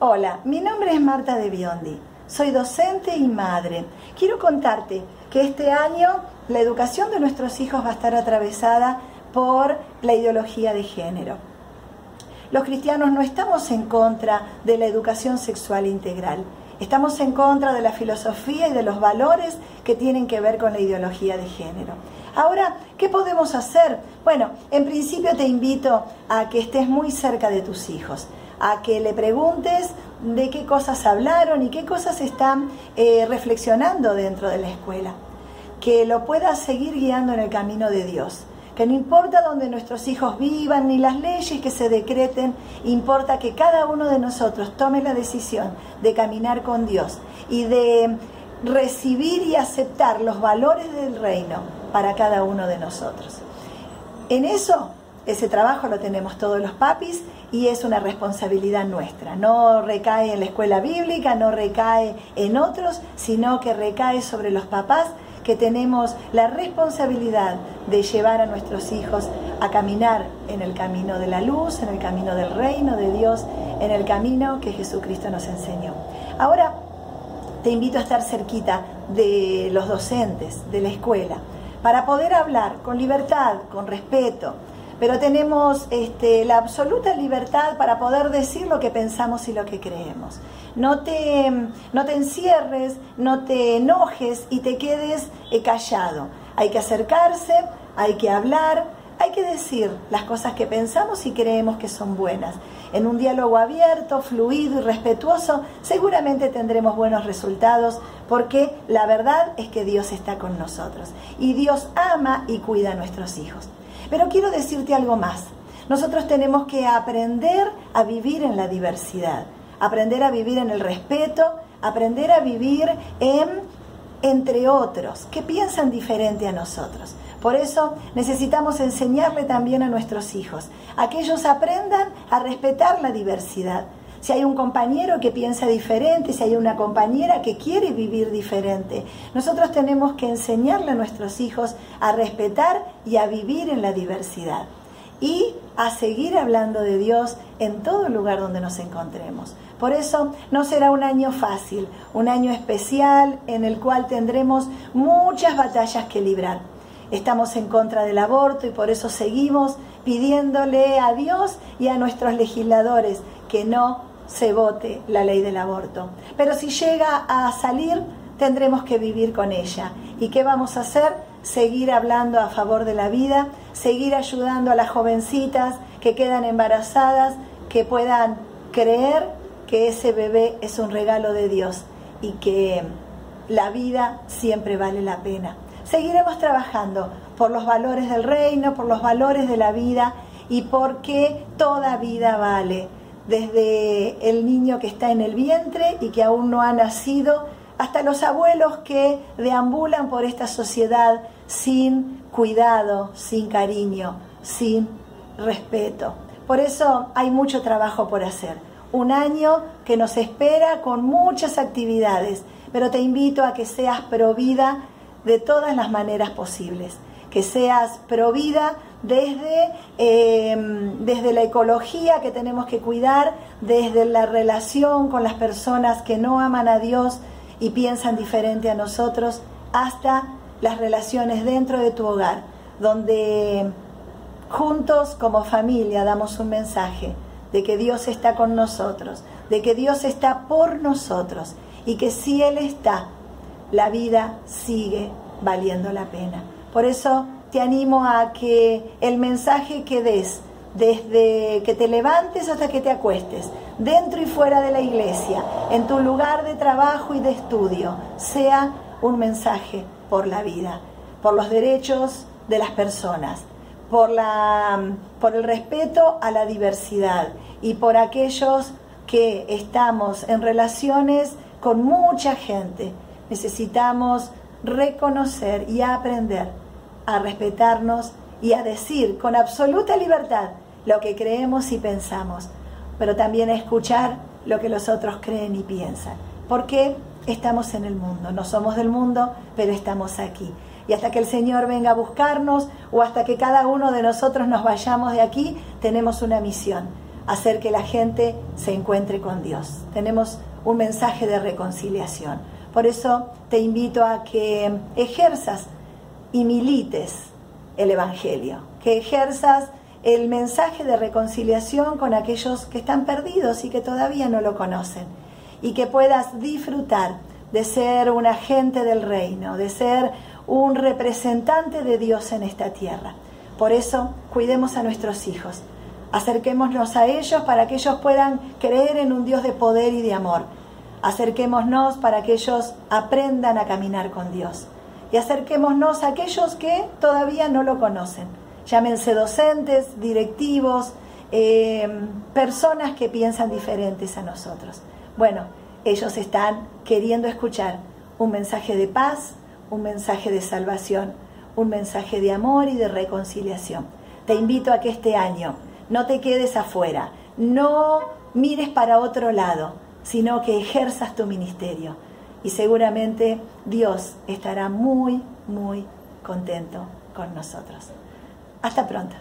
Hola, mi nombre es Marta de Biondi. Soy docente y madre. Quiero contarte que este año la educación de nuestros hijos va a estar atravesada por la ideología de género. Los cristianos no estamos en contra de la educación sexual integral. Estamos en contra de la filosofía y de los valores que tienen que ver con la ideología de género. Ahora, ¿qué podemos hacer? Bueno, en principio te invito a que estés muy cerca de tus hijos, a que le preguntes de qué cosas hablaron y qué cosas están eh, reflexionando dentro de la escuela, que lo puedas seguir guiando en el camino de Dios que no importa donde nuestros hijos vivan ni las leyes que se decreten, importa que cada uno de nosotros tome la decisión de caminar con Dios y de recibir y aceptar los valores del reino para cada uno de nosotros. En eso, ese trabajo lo tenemos todos los papis y es una responsabilidad nuestra. No recae en la escuela bíblica, no recae en otros, sino que recae sobre los papás que tenemos la responsabilidad de llevar a nuestros hijos a caminar en el camino de la luz, en el camino del reino de Dios, en el camino que Jesucristo nos enseñó. Ahora te invito a estar cerquita de los docentes, de la escuela, para poder hablar con libertad, con respeto, pero tenemos este, la absoluta libertad para poder decir lo que pensamos y lo que creemos. No te, no te encierres, no te enojes y te quedes eh, callado. Hay que acercarse, hay que hablar, hay que decir las cosas que pensamos y creemos que son buenas. En un diálogo abierto, fluido y respetuoso, seguramente tendremos buenos resultados porque la verdad es que Dios está con nosotros y Dios ama y cuida a nuestros hijos. Pero quiero decirte algo más. Nosotros tenemos que aprender a vivir en la diversidad, aprender a vivir en el respeto, aprender a vivir en entre otros que piensan diferente a nosotros. Por eso necesitamos enseñarle también a nuestros hijos, a que ellos aprendan a respetar la diversidad. Si hay un compañero que piensa diferente, si hay una compañera que quiere vivir diferente, nosotros tenemos que enseñarle a nuestros hijos a respetar y a vivir en la diversidad y a seguir hablando de Dios en todo lugar donde nos encontremos. Por eso no será un año fácil, un año especial en el cual tendremos muchas batallas que librar. Estamos en contra del aborto y por eso seguimos pidiéndole a Dios y a nuestros legisladores que no se vote la ley del aborto. Pero si llega a salir, tendremos que vivir con ella. ¿Y qué vamos a hacer? Seguir hablando a favor de la vida, seguir ayudando a las jovencitas que quedan embarazadas, que puedan creer que ese bebé es un regalo de Dios y que la vida siempre vale la pena. Seguiremos trabajando por los valores del reino, por los valores de la vida y porque toda vida vale, desde el niño que está en el vientre y que aún no ha nacido, hasta los abuelos que deambulan por esta sociedad sin cuidado, sin cariño, sin respeto. Por eso hay mucho trabajo por hacer. Un año que nos espera con muchas actividades, pero te invito a que seas provida de todas las maneras posibles, que seas provida desde, em, desde la ecología que tenemos que cuidar, desde la relación con las personas que no aman a Dios y piensan diferente a nosotros, hasta las relaciones dentro de tu hogar, donde juntos como familia damos un mensaje de que Dios está con nosotros, de que Dios está por nosotros y que si Él está, la vida sigue valiendo la pena. Por eso te animo a que el mensaje que des, desde que te levantes hasta que te acuestes, dentro y fuera de la iglesia, en tu lugar de trabajo y de estudio, sea un mensaje por la vida, por los derechos de las personas, por, la, por el respeto a la diversidad y por aquellos que estamos en relaciones con mucha gente. Necesitamos reconocer y aprender a respetarnos y a decir con absoluta libertad lo que creemos y pensamos, pero también a escuchar lo que los otros creen y piensan. Porque estamos en el mundo, no somos del mundo, pero estamos aquí. Y hasta que el Señor venga a buscarnos o hasta que cada uno de nosotros nos vayamos de aquí, tenemos una misión, hacer que la gente se encuentre con Dios. Tenemos un mensaje de reconciliación. Por eso te invito a que ejerzas y milites el Evangelio, que ejerzas el mensaje de reconciliación con aquellos que están perdidos y que todavía no lo conocen, y que puedas disfrutar de ser un agente del reino, de ser un representante de Dios en esta tierra. Por eso, cuidemos a nuestros hijos, acerquémonos a ellos para que ellos puedan creer en un Dios de poder y de amor. Acerquémonos para que ellos aprendan a caminar con Dios. Y acerquémonos a aquellos que todavía no lo conocen llámense docentes, directivos, eh, personas que piensan diferentes a nosotros. Bueno, ellos están queriendo escuchar un mensaje de paz, un mensaje de salvación, un mensaje de amor y de reconciliación. Te invito a que este año no te quedes afuera, no mires para otro lado, sino que ejerzas tu ministerio. Y seguramente Dios estará muy, muy contento con nosotros. Hasta pronto.